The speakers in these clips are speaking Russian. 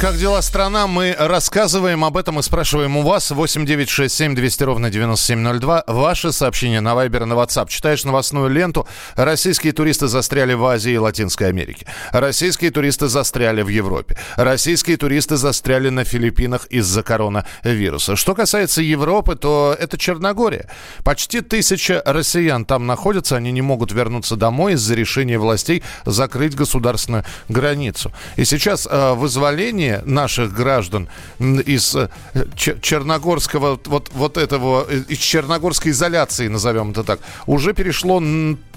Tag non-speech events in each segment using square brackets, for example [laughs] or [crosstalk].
Как дела, страна? Мы рассказываем об этом и спрашиваем у вас. 8 9 6 7 200 ровно 9702. Ваши сообщения на Вайбер на WhatsApp. Читаешь новостную ленту. Российские туристы застряли в Азии и Латинской Америке. Российские туристы застряли в Европе. Российские туристы застряли на Филиппинах из-за коронавируса. Что касается Европы, то это Черногория. Почти тысяча россиян там находятся. Они не могут вернуться домой из-за решения властей закрыть государственную границу. И сейчас э, вызволение движение наших граждан из э, Черногорского, вот, вот этого, э, из Черногорской изоляции, назовем это так, уже перешло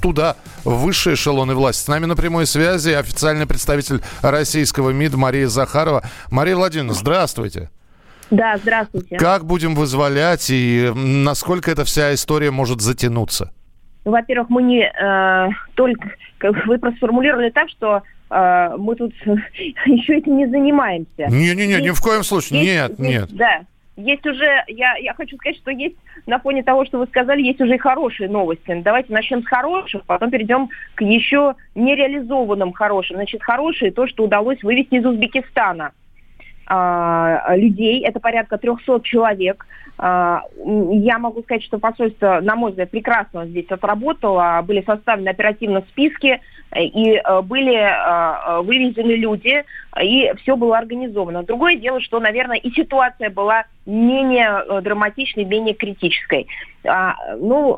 туда, в высшие эшелоны власти. С нами на прямой связи официальный представитель российского МИД Мария Захарова. Мария Владимировна, здравствуйте. Да, здравствуйте. Как будем вызволять и насколько эта вся история может затянуться? Ну, во-первых, мы не э, только... Вы просто сформулировали так, что э, мы тут [laughs] еще этим не занимаемся. Не-не-не, ни в коем случае. Есть, нет, нет. Да. Есть уже, я, я хочу сказать, что есть на фоне того, что вы сказали, есть уже и хорошие новости. Давайте начнем с хороших, потом перейдем к еще нереализованным хорошим. Значит, хорошие то, что удалось вывести из Узбекистана а, людей, это порядка 300 человек. А, я могу сказать, что посольство, на мой взгляд, прекрасно здесь отработало, были составлены оперативно списки, и э, были э, вывезены люди, и все было организовано. Другое дело, что, наверное, и ситуация была менее э, драматичной, менее критической. А, ну,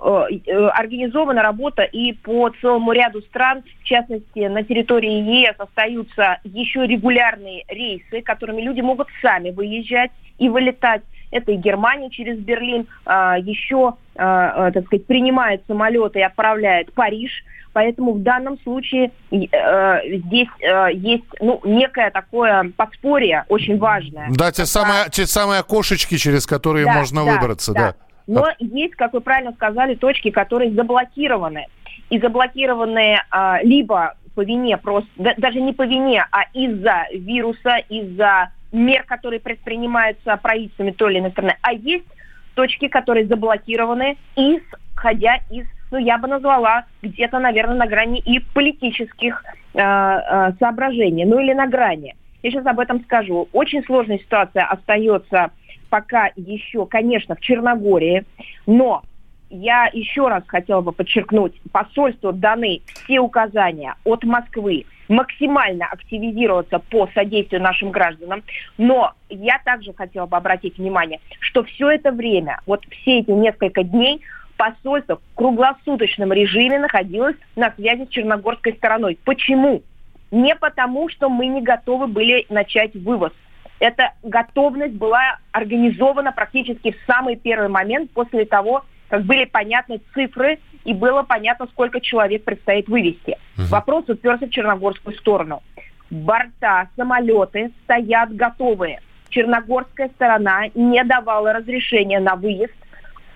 организована работа и по целому ряду стран, в частности, на территории ЕС остаются еще регулярные рейсы, которыми люди могут сами выезжать и вылетать это и Германия через Берлин, а, еще, а, так сказать, принимает самолеты и отправляет Париж. Поэтому в данном случае э, здесь э, есть ну, некое такое подспорье очень важное. Да, те, самые, те самые окошечки, через которые да, можно да, выбраться. Да. да. Но есть, как вы правильно сказали, точки, которые заблокированы. И заблокированы а, либо по вине просто, да, даже не по вине, а из-за вируса, из-за мер, которые предпринимаются правительствами той или иной страны. А есть точки, которые заблокированы, исходя из ну, я бы назвала где-то, наверное, на грани и политических э, э, соображений, ну или на грани. Я сейчас об этом скажу. Очень сложная ситуация остается пока еще, конечно, в Черногории, но я еще раз хотела бы подчеркнуть, посольству даны все указания от Москвы максимально активизироваться по содействию нашим гражданам. Но я также хотела бы обратить внимание, что все это время, вот все эти несколько дней, посольство в круглосуточном режиме находилось на связи с черногорской стороной. Почему? Не потому, что мы не готовы были начать вывоз. Эта готовность была организована практически в самый первый момент после того, как были понятны цифры и было понятно, сколько человек предстоит вывести. Угу. Вопрос уперся в черногорскую сторону. Борта, самолеты стоят готовые. Черногорская сторона не давала разрешения на выезд,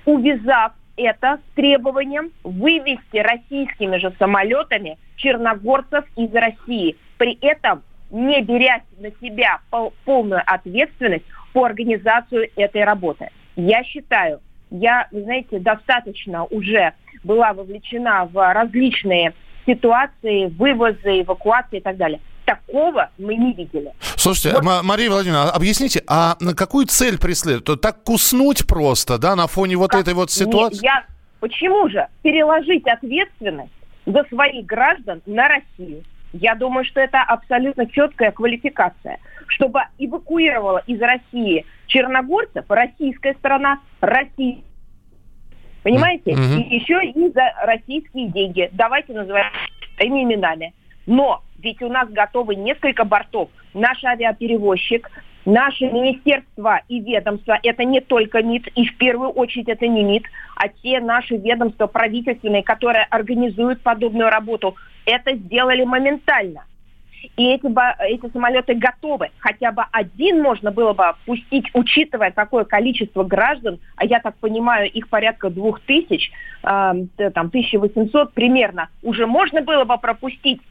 увязав это с требованием вывести российскими же самолетами черногорцев из России. При этом не беря на себя полную ответственность по организации этой работы. Я считаю, я, знаете, достаточно уже была вовлечена в различные ситуации, вывозы, эвакуации и так далее. Такого мы не видели. Слушайте, вот. Мария Владимировна, объясните, а на какую цель преследуют? Так куснуть просто, да, на фоне вот как? этой вот ситуации? Не, я... Почему же? Переложить ответственность за своих граждан на Россию. Я думаю, что это абсолютно четкая квалификация. Чтобы эвакуировала из России черногорцев, российская сторона, Россия. Понимаете? Mm-hmm. И еще и за российские деньги. Давайте называть своими именами. Но ведь у нас готовы несколько бортов. Наш авиаперевозчик, наше министерство и ведомство, это не только МИД, и в первую очередь это не МИД, а те наши ведомства правительственные, которые организуют подобную работу, это сделали моментально. И эти, эти самолеты готовы. Хотя бы один можно было бы пустить, учитывая такое количество граждан, а я так понимаю, их порядка двух тысяч, э, там 1800 примерно, уже можно было бы пропустить.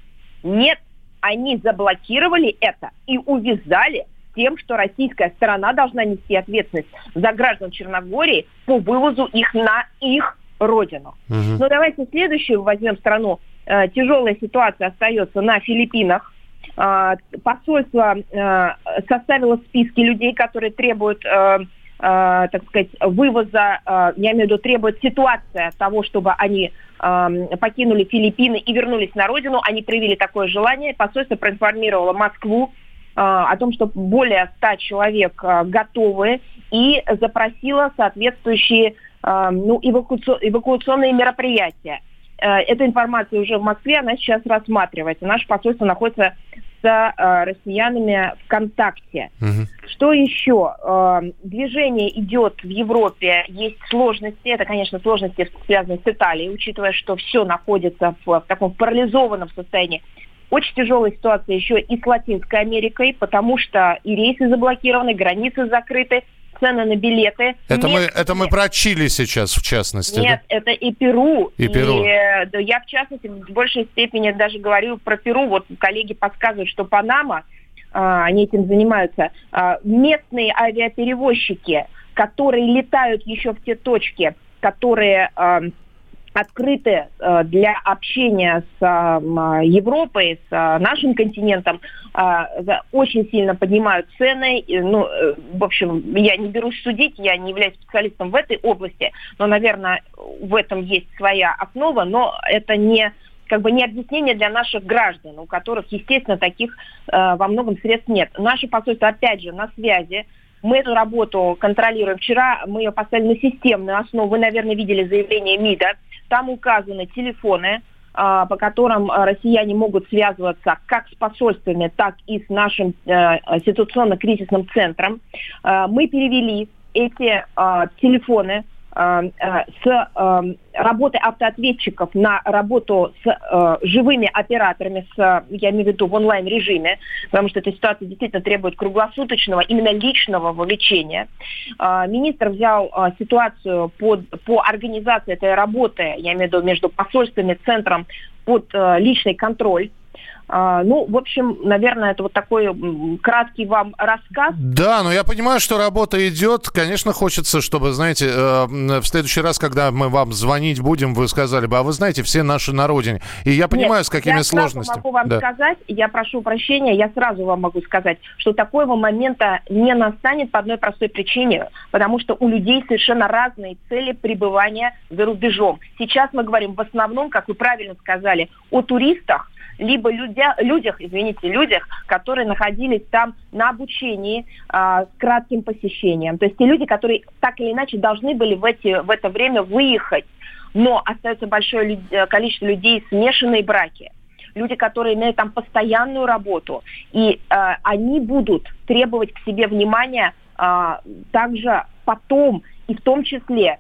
Нет, они заблокировали это и увязали тем, что российская сторона должна нести ответственность за граждан Черногории по вывозу их на их родину. Угу. Но давайте следующую возьмем страну э, тяжелая ситуация остается на Филиппинах. Э, посольство э, составило списки людей, которые требуют, э, э, так сказать, вывоза, э, я имею в виду, требует ситуация того, чтобы они э, покинули Филиппины и вернулись на родину. Они проявили такое желание. Посольство проинформировало Москву о том, что более 100 человек готовы и запросило соответствующие э, ну, эвакуационные мероприятия. Э, эта информация уже в Москве, она сейчас рассматривается. Наше посольство находится с э, россиянами в контакте. Угу. Что еще? Э, движение идет в Европе, есть сложности. Это, конечно, сложности, связанные с Италией, учитывая, что все находится в, в таком парализованном состоянии. Очень тяжелая ситуация еще и с Латинской Америкой, потому что и рейсы заблокированы, границы закрыты, цены на билеты. Это мы, это мы про Чили сейчас, в частности. Нет, да? это и Перу. И, и Перу. Да, я, в частности, в большей степени даже говорю про Перу. Вот коллеги подсказывают, что Панама, а, они этим занимаются, а, местные авиаперевозчики, которые летают еще в те точки, которые... А, открыты э, для общения с э, Европой, с э, нашим континентом, очень сильно поднимают цены. Ну, в общем, я не берусь судить, я не являюсь специалистом в этой области, но, наверное, в этом есть своя основа, но это не как бы не объяснение для наших граждан, у которых, естественно, таких э, во многом средств нет. Наше посольство, опять же, на связи мы эту работу контролируем. Вчера мы ее поставили на системную основу. Вы, наверное, видели заявление МИДа. Там указаны телефоны, а, по которым россияне могут связываться как с посольствами, так и с нашим э, ситуационно-кризисным центром. А, мы перевели эти а, телефоны с э, работой автоответчиков на работу с живыми операторами, с, я имею в виду в онлайн-режиме, потому что эта ситуация действительно требует круглосуточного, именно личного вовлечения. Министр взял ситуацию под, по организации этой работы, я имею в виду между посольствами, центром, под личный контроль. А, ну, в общем, наверное, это вот такой краткий вам рассказ. Да, но я понимаю, что работа идет. Конечно, хочется, чтобы, знаете, э, в следующий раз, когда мы вам звонить будем, вы сказали бы, а вы знаете, все наши на родине. И я понимаю, Нет, с какими я сложностями. Я могу вам да. сказать, я прошу прощения, я сразу вам могу сказать, что такого момента не настанет по одной простой причине, потому что у людей совершенно разные цели пребывания за рубежом. Сейчас мы говорим в основном, как вы правильно сказали, о туристах, либо людя, людях, извините, людях, которые находились там на обучении а, с кратким посещением. То есть те люди, которые так или иначе должны были в, эти, в это время выехать, но остается большое люд... количество людей смешанные браки. Люди, которые имеют там постоянную работу, и э, они будут требовать к себе внимания э, также потом, и в том числе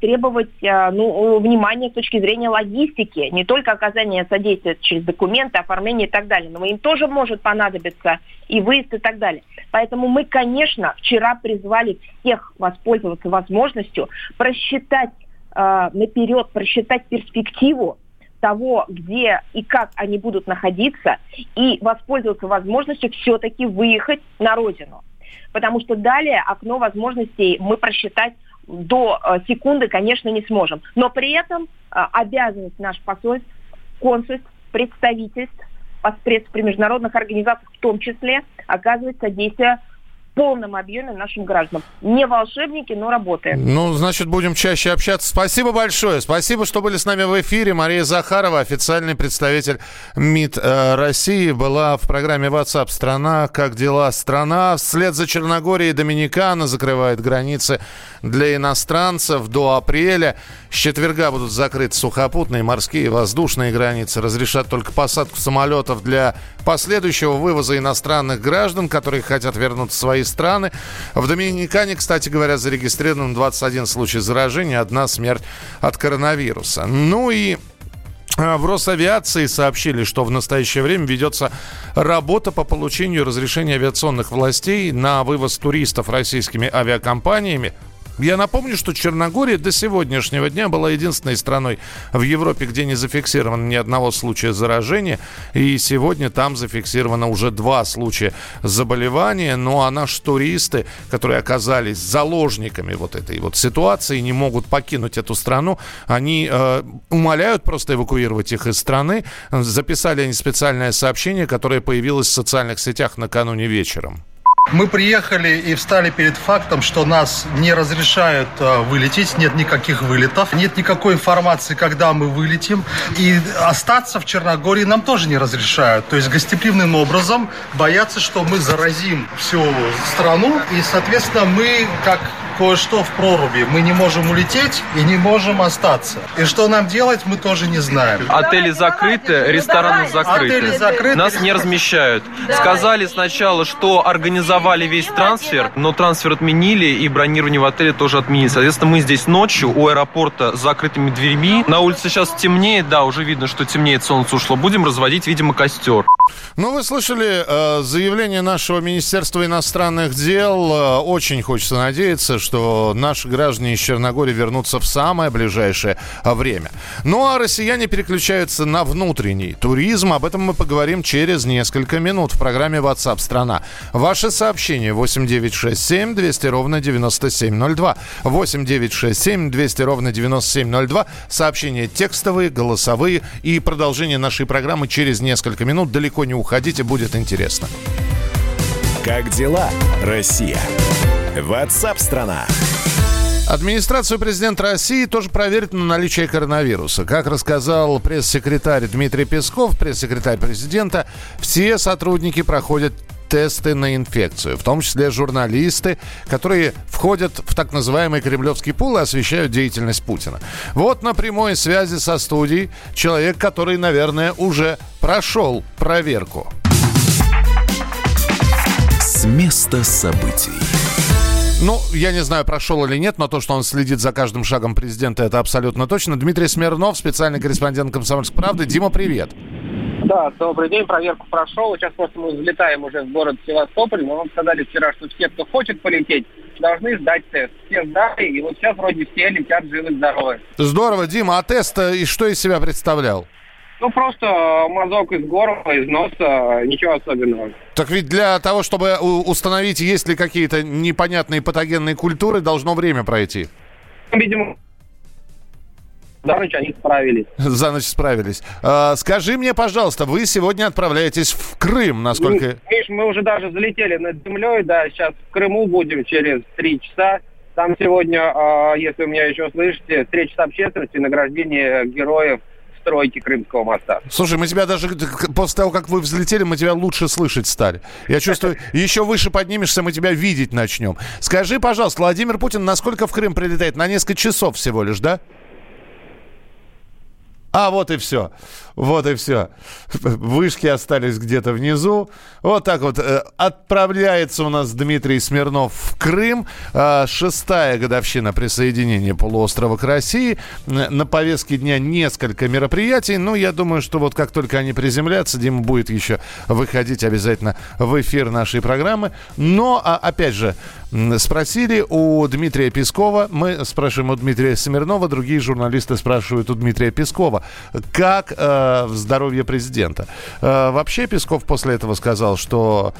требовать а, ну, внимания с точки зрения логистики, не только оказания содействия через документы, оформление и так далее, но им тоже может понадобиться и выезд и так далее. Поэтому мы, конечно, вчера призвали всех воспользоваться возможностью просчитать э, наперед, просчитать перспективу того, где и как они будут находиться, и воспользоваться возможностью все-таки выехать на родину. Потому что далее окно возможностей мы просчитать до э, секунды, конечно, не сможем. Но при этом э, обязанность наш посольств, консульств, представительств, посредств при международных организациях в том числе оказывать содействие полном объеме нашим гражданам. Не волшебники, но работаем. Ну, значит, будем чаще общаться. Спасибо большое. Спасибо, что были с нами в эфире. Мария Захарова, официальный представитель МИД э, России, была в программе WhatsApp «Страна». Как дела? Страна вслед за Черногорией Доминикана закрывает границы для иностранцев до апреля. С четверга будут закрыты сухопутные, морские и воздушные границы. Разрешат только посадку самолетов для последующего вывоза иностранных граждан, которые хотят вернуться в свои страны. В Доминикане, кстати говоря, зарегистрирован 21 случай заражения, одна смерть от коронавируса. Ну и а, в Росавиации сообщили, что в настоящее время ведется работа по получению разрешения авиационных властей на вывоз туристов российскими авиакомпаниями Я напомню, что Черногория до сегодняшнего дня была единственной страной в Европе, где не зафиксировано ни одного случая заражения. И сегодня там зафиксировано уже два случая заболевания. Ну а наши туристы, которые оказались заложниками вот этой вот ситуации, не могут покинуть эту страну, они э, умоляют просто эвакуировать их из страны. Записали они специальное сообщение, которое появилось в социальных сетях накануне вечером. Мы приехали и встали перед фактом, что нас не разрешают э, вылететь, нет никаких вылетов, нет никакой информации, когда мы вылетим. И остаться в Черногории нам тоже не разрешают. То есть гостеприимным образом боятся, что мы заразим всю страну. И, соответственно, мы, как кое-что в проруби. Мы не можем улететь и не можем остаться. И что нам делать, мы тоже не знаем. Отели закрыты, рестораны закрыты. Отели закрыты. Нас не размещают. Сказали сначала, что организовали весь трансфер, но трансфер отменили и бронирование в отеле тоже отменили. Соответственно, мы здесь ночью у аэропорта с закрытыми дверьми. На улице сейчас темнеет, да, уже видно, что темнеет, солнце ушло. Будем разводить, видимо, костер. Ну, вы слышали э, заявление нашего Министерства иностранных дел. Э, очень хочется надеяться, что наши граждане из Черногории вернутся в самое ближайшее время. Ну, а россияне переключаются на внутренний туризм. Об этом мы поговорим через несколько минут в программе WhatsApp страна. Ваше сообщение 8967 200 ровно 9702. 8967 200 ровно 9702. Сообщения текстовые, голосовые и продолжение нашей программы через несколько минут. Далеко далеко не уходите, будет интересно. Как дела, Россия? Ватсап-страна! Администрацию президента России тоже проверит на наличие коронавируса. Как рассказал пресс-секретарь Дмитрий Песков, пресс-секретарь президента, все сотрудники проходят тесты на инфекцию, в том числе журналисты, которые входят в так называемый кремлевский пул и освещают деятельность Путина. Вот на прямой связи со студией человек, который, наверное, уже прошел проверку. С места событий. Ну, я не знаю, прошел или нет, но то, что он следит за каждым шагом президента, это абсолютно точно. Дмитрий Смирнов, специальный корреспондент «Комсомольской правды». Дима, привет. Да, добрый день, проверку прошел. Сейчас просто мы взлетаем уже в город Севастополь, но нам сказали вчера, что все, кто хочет полететь, должны сдать тест. Все сдали, и вот сейчас вроде все летят живы-здоровы. Здорово, Дима, а тест и что из себя представлял? Ну, просто мазок из горла, из носа, ничего особенного. Так ведь для того, чтобы установить, есть ли какие-то непонятные патогенные культуры, должно время пройти. Видимо, за ночь они справились. [laughs] За ночь справились. А, скажи мне, пожалуйста, вы сегодня отправляетесь в Крым, насколько... Миш, мы уже даже залетели над землей, да, сейчас в Крыму будем через три часа. Там сегодня, а, если вы меня еще слышите, встреча с общественностью, награждение героев стройки Крымского моста. Слушай, мы тебя даже после того, как вы взлетели, мы тебя лучше слышать стали. Я чувствую, [laughs] еще выше поднимешься, мы тебя видеть начнем. Скажи, пожалуйста, Владимир Путин насколько в Крым прилетает? На несколько часов всего лишь, да? А, вот и все. Вот и все. [laughs] Вышки остались где-то внизу. Вот так вот. Э, отправляется у нас Дмитрий Смирнов в Крым. А, шестая годовщина присоединения полуострова к России. На повестке дня несколько мероприятий. Ну, я думаю, что вот как только они приземлятся, Дима будет еще выходить обязательно в эфир нашей программы. Но, а, опять же, спросили у Дмитрия Пескова, мы спрашиваем у Дмитрия Смирнова, другие журналисты спрашивают у Дмитрия Пескова, как э, здоровье президента. Э, вообще Песков после этого сказал, что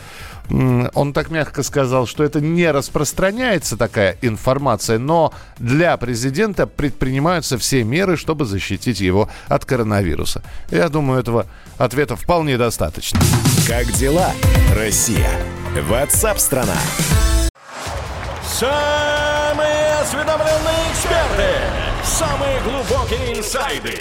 он так мягко сказал, что это не распространяется такая информация, но для президента предпринимаются все меры, чтобы защитить его от коронавируса. Я думаю, этого ответа вполне достаточно. Как дела, Россия? Ватсап-страна! Самые осведомленные эксперты, самые глубокие инсайды,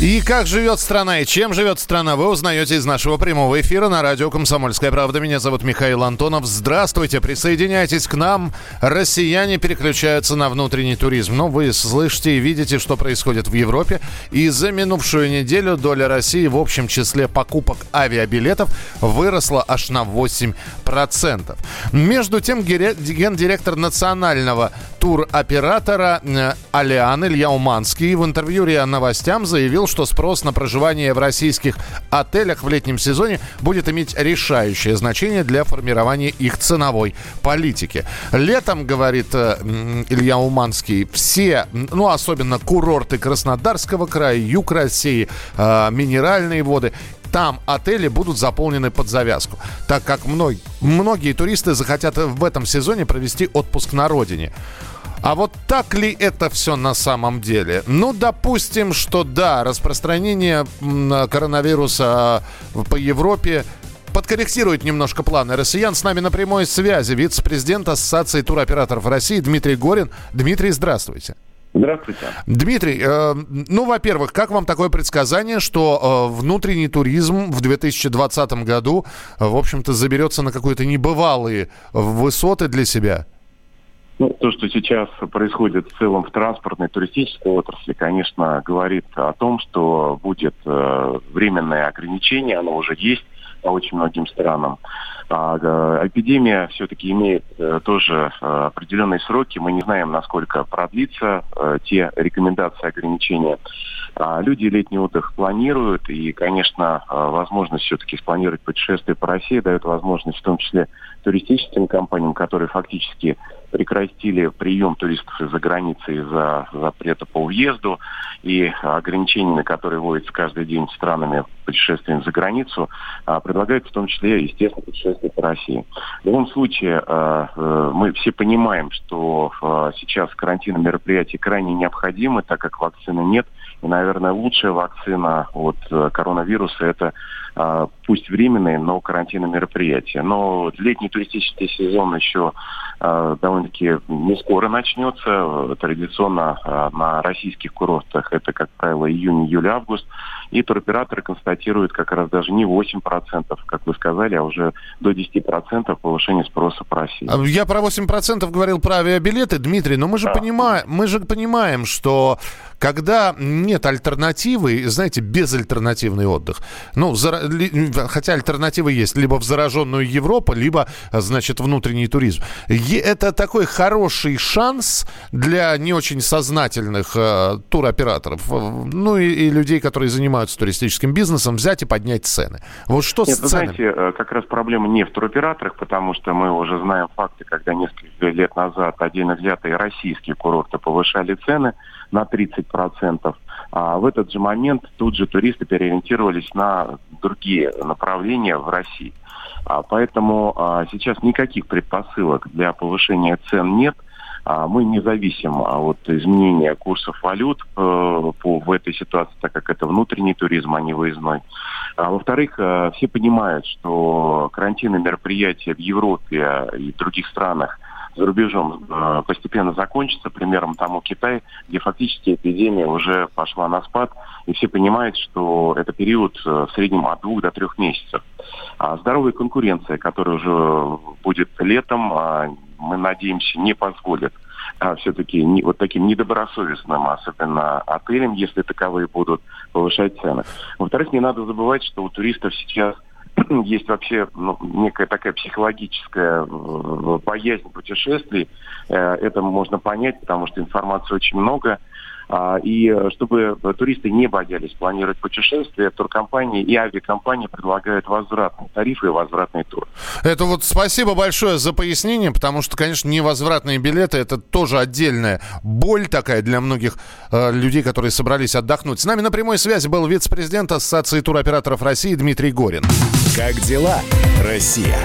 И как живет страна, и чем живет страна, вы узнаете из нашего прямого эфира на радио «Комсомольская правда». Меня зовут Михаил Антонов. Здравствуйте, присоединяйтесь к нам. Россияне переключаются на внутренний туризм. Но вы слышите и видите, что происходит в Европе. И за минувшую неделю доля России в общем числе покупок авиабилетов выросла аж на 8%. Между тем, гендиректор национального туроператора э, «Алиан» Илья Уманский в интервью РИА Новостям заявил, что спрос на проживание в российских отелях в летнем сезоне будет иметь решающее значение для формирования их ценовой политики. Летом, говорит э, Илья Уманский, все, ну особенно курорты Краснодарского края, юг России, э, минеральные воды, там отели будут заполнены под завязку, так как многие, многие туристы захотят в этом сезоне провести отпуск на родине. А вот так ли это все на самом деле? Ну, допустим, что да, распространение коронавируса а, по Европе подкорректирует немножко планы россиян. С нами на прямой связи вице-президент Ассоциации туроператоров России Дмитрий Горин. Дмитрий, здравствуйте. Здравствуйте. Дмитрий, э, ну, во-первых, как вам такое предсказание, что э, внутренний туризм в 2020 году, э, в общем-то, заберется на какие-то небывалые высоты для себя? Ну, то, что сейчас происходит в целом в транспортной туристической отрасли, конечно, говорит о том, что будет э, временное ограничение, оно уже есть по очень многим странам. А, эпидемия все-таки имеет э, тоже э, определенные сроки. Мы не знаем, насколько продлится э, те рекомендации ограничения. А, люди летний отдых планируют, и, конечно, возможность все-таки спланировать путешествие по России дает возможность в том числе туристическим компаниям, которые фактически прекратили прием туристов из-за границы из-за запрета по въезду и ограничениями, которые вводятся каждый день странами путешествиями за границу, а, предлагают в том числе, естественно, путешествия по России. В любом случае, а, э, мы все понимаем, что а, сейчас карантинные мероприятия крайне необходимы, так как вакцины нет. И, наверное, лучшая вакцина от э, коронавируса – это пусть временные, но карантинные мероприятия. Но летний туристический сезон еще а, довольно-таки не скоро начнется. Традиционно а, на российских курортах это, как правило, июнь, июль, август. И туроператоры констатируют как раз даже не 8%, как вы сказали, а уже до 10% повышения спроса по России. Я про 8% говорил про авиабилеты, Дмитрий, но мы же, да. понимаем, мы же понимаем, что когда нет альтернативы, знаете, безальтернативный отдых, ну, хотя альтернативы есть, либо в зараженную Европу, либо, значит, внутренний туризм. Это такой хороший шанс для не очень сознательных э, туроператоров, ну и, и людей, которые занимаются туристическим бизнесом, взять и поднять цены. Вот что Нет, с ценами? знаете, э, как раз проблема не в туроператорах, потому что мы уже знаем факты, когда несколько лет назад отдельно взятые российские курорты повышали цены на 30%. А в этот же момент тут же туристы переориентировались на другие направления в России. А поэтому а, сейчас никаких предпосылок для повышения цен нет. А, мы не зависим а, от изменения курсов валют э, по, в этой ситуации, так как это внутренний туризм, а не выездной. А, во-вторых, э, все понимают, что карантинные мероприятия в Европе и других странах за рубежом э, постепенно закончится. Примером тому Китай, где фактически эпидемия уже пошла на спад, и все понимают, что это период э, в среднем от двух до трех месяцев. А здоровая конкуренция, которая уже будет летом, а, мы надеемся, не позволит а, все-таки не, вот таким недобросовестным, особенно отелям, если таковые будут повышать цены. Во-вторых, не надо забывать, что у туристов сейчас [clears throat] есть вообще ну, некая такая психологическая э, боязнь путешествий. Э, это можно понять, потому что информации очень много. А, и э, чтобы туристы не боялись планировать путешествия, туркомпании и авиакомпании предлагают возвратные тарифы и возвратный тур. Это вот спасибо большое за пояснение, потому что, конечно, невозвратные билеты это тоже отдельная боль такая для многих э, людей, которые собрались отдохнуть. С нами на прямой связи был вице-президент Ассоциации туроператоров России Дмитрий Горин. Как дела, Россия?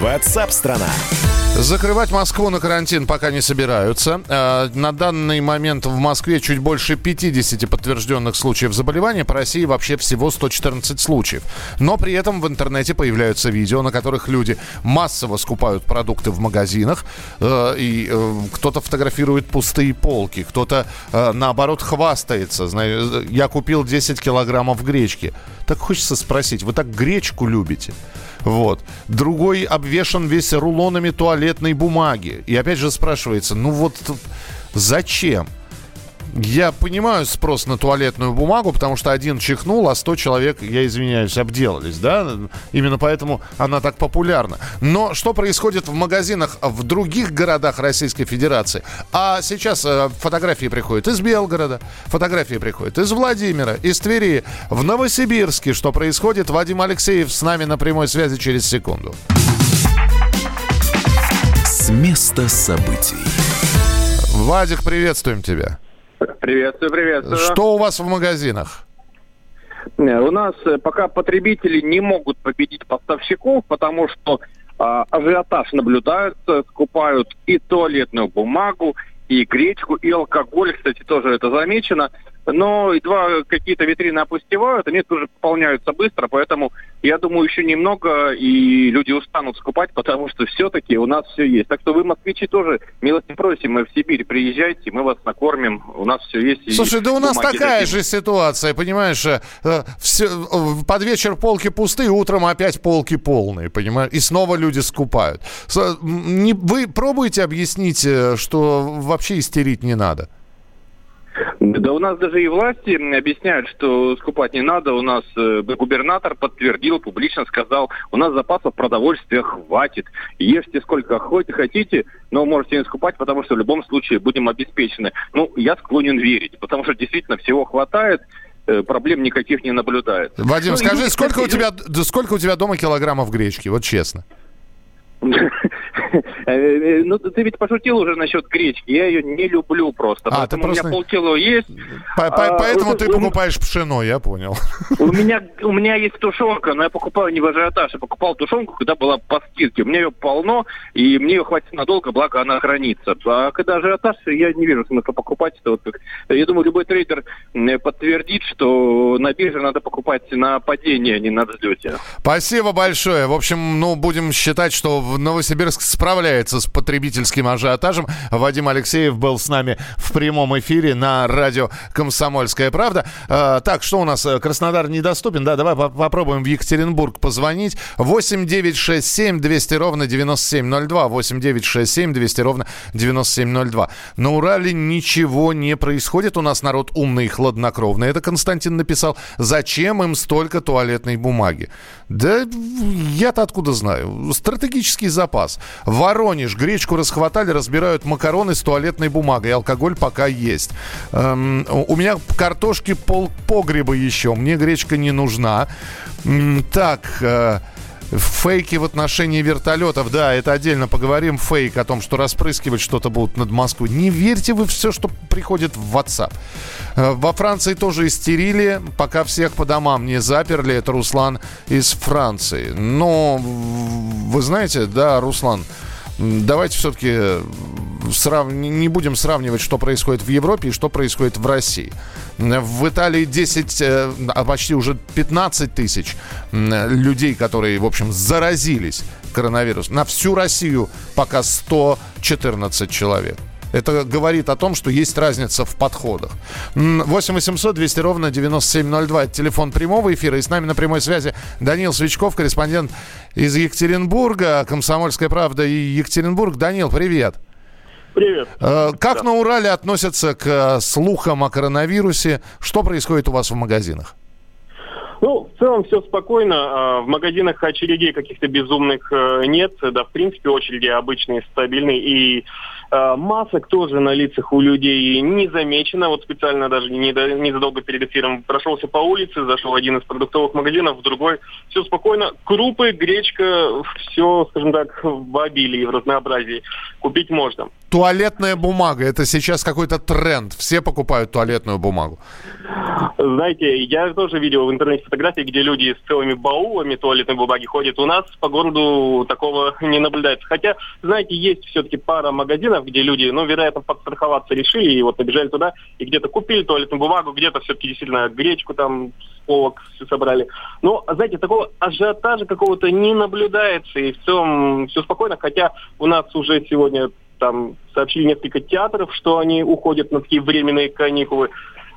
Ватсап-страна! страна Закрывать Москву на карантин пока не собираются. Э, на данный момент в Москве чуть больше 50 подтвержденных случаев заболевания. По России вообще всего 114 случаев. Но при этом в интернете появляются видео, на которых люди массово скупают продукты в магазинах. Э, и э, кто-то фотографирует пустые полки, кто-то наоборот хвастается. Я купил 10 килограммов гречки. Так хочется спросить, вы так гречку любите? Вот. Другой обвешан весь рулонами туалетной бумаги. И опять же спрашивается, ну вот зачем? Я понимаю спрос на туалетную бумагу, потому что один чихнул, а 100 человек, я извиняюсь, обделались, да? Именно поэтому она так популярна. Но что происходит в магазинах в других городах Российской Федерации? А сейчас э, фотографии приходят из Белгорода, фотографии приходят из Владимира, из Твери, в Новосибирске. Что происходит? Вадим Алексеев с нами на прямой связи через секунду. С места событий. Вадик, приветствуем тебя. Приветствую, приветствую. Что у вас в магазинах? У нас э, пока потребители не могут победить поставщиков, потому что а, ажиотаж наблюдается, скупают и туалетную бумагу, и гречку, и алкоголь, кстати, тоже это замечено но едва какие-то витрины опустевают, они тоже пополняются быстро, поэтому я думаю, еще немного, и люди устанут скупать, потому что все-таки у нас все есть. Так что вы, москвичи, тоже милости просим, мы в Сибирь приезжайте, мы вас накормим, у нас все есть. Слушай, да у нас такая такие. же ситуация, понимаешь, э, все, под вечер полки пустые, утром опять полки полные, понимаешь, и снова люди скупают. Вы пробуете объяснить, э, что вообще истерить не надо? Да у нас даже и власти объясняют, что скупать не надо. У нас э, губернатор подтвердил, публично сказал, у нас запасов продовольствия хватит. Ешьте сколько хотите, но можете не скупать, потому что в любом случае будем обеспечены. Ну, я склонен верить, потому что действительно всего хватает э, проблем никаких не наблюдается. Вадим, ну, скажи, сколько у тебя сколько у тебя дома килограммов гречки? Вот честно. [laughs] Э, э, ну, ты ведь пошутил уже насчет гречки. Я ее не люблю просто. А, ты просто... У меня полкило есть. -по Поэтому а, ты покупаешь пшено, я понял. У меня, у меня есть тушенка, но я покупаю не в ажиотаж. Я покупал тушенку, когда была по скидке. У меня ее полно, и мне ее хватит надолго, благо она хранится. А когда ажиотаж, я не вижу смысла покупать. Это вот как... Я думаю, любой трейдер подтвердит, что на бирже надо покупать на падение, а не на взлете. Спасибо большое. В общем, ну, будем считать, что в Новосибирск справляется с потребительским ажиотажем. Вадим Алексеев был с нами в прямом эфире на радио «Комсомольская правда». Э, так, что у нас? Краснодар недоступен, да? Давай попробуем в Екатеринбург позвонить. 8 9 6 7 200 ровно 9702. 8 9 6 7 200 ровно 9702. На Урале ничего не происходит. У нас народ умный и хладнокровный. Это Константин написал. Зачем им столько туалетной бумаги? Да я-то откуда знаю? Стратегический запас. Воронеж. Гречку расхватали, разбирают макароны с туалетной бумагой. Алкоголь пока есть. Эм, у меня картошки пол погреба еще. Мне гречка не нужна. Так, э, Фейки в отношении вертолетов, да, это отдельно поговорим. Фейк о том, что распрыскивать что-то будут над Москвой. Не верьте вы все, что приходит в WhatsApp. Э, во Франции тоже истерили, пока всех по домам не заперли. Это Руслан из Франции. Но, вы знаете, да, Руслан, давайте все-таки срав... не будем сравнивать, что происходит в Европе и что происходит в России. В Италии 10, э, а почти уже 15 тысяч людей, которые, в общем, заразились коронавирусом. На всю Россию пока 114 человек. Это говорит о том, что есть разница в подходах. 8 800 200 ровно 9702. Это телефон прямого эфира. И с нами на прямой связи Данил Свечков, корреспондент из Екатеринбурга. Комсомольская правда и Екатеринбург. Данил, привет. Привет. Э, как да. на Урале относятся к э, слухам о коронавирусе? Что происходит у вас в магазинах? Ну, в целом все спокойно. А, в магазинах очередей каких-то безумных э, нет. Да, в принципе, очереди обычные, стабильные. И э, масок тоже на лицах у людей не замечено. Вот специально даже незадолго перед эфиром прошелся по улице, зашел в один из продуктовых магазинов, в другой. Все спокойно. Крупы, гречка, все, скажем так, в обилии, в разнообразии. Купить можно. Туалетная бумага. Это сейчас какой-то тренд. Все покупают туалетную бумагу. Знаете, я тоже видел в интернете фотографии, где люди с целыми баулами туалетной бумаги ходят. У нас по городу такого не наблюдается. Хотя, знаете, есть все-таки пара магазинов, где люди, ну, вероятно, подстраховаться решили и вот набежали туда и где-то купили туалетную бумагу, где-то все-таки действительно гречку там с полок все собрали. Но, знаете, такого ажиотажа какого-то не наблюдается, и в целом все спокойно, хотя у нас уже сегодня там сообщили несколько театров, что они уходят на такие временные каникулы.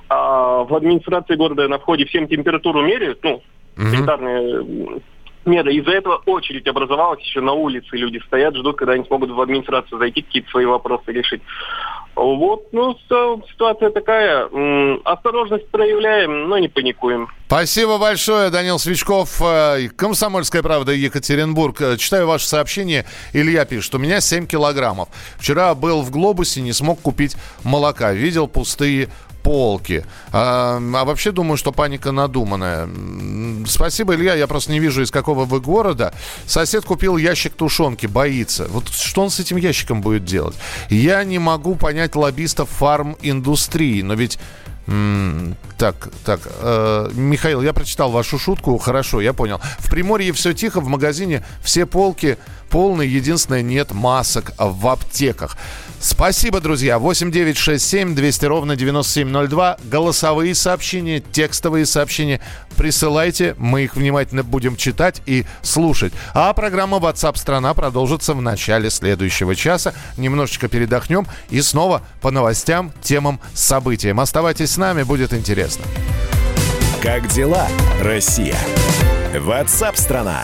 А в администрации города на входе всем температуру меряют, ну, санитарные меры. Из-за этого очередь образовалась еще на улице. Люди стоят, ждут, когда они смогут в администрацию зайти, какие-то свои вопросы решить. Вот, ну, ситуация такая. Осторожность проявляем, но не паникуем. Спасибо большое, Данил Свечков, э, Комсомольская правда, Екатеринбург. Э, читаю ваше сообщение. Илья пишет, у меня 7 килограммов. Вчера был в Глобусе, не смог купить молока. Видел пустые полки. А, а вообще думаю, что паника надуманная. Спасибо, Илья, я просто не вижу, из какого вы города. Сосед купил ящик тушенки, боится. Вот что он с этим ящиком будет делать? Я не могу понять лоббистов фарм-индустрии, но ведь так, так, э, Михаил, я прочитал вашу шутку, хорошо, я понял. В Приморье все тихо, в магазине все полки полные, единственное, нет масок в аптеках. Спасибо, друзья. 8 9 6 7 200 ровно 9702. Голосовые сообщения, текстовые сообщения присылайте. Мы их внимательно будем читать и слушать. А программа WhatsApp страна продолжится в начале следующего часа. Немножечко передохнем и снова по новостям, темам, событиям. Оставайтесь с нами, будет интересно. Как дела, Россия? WhatsApp страна.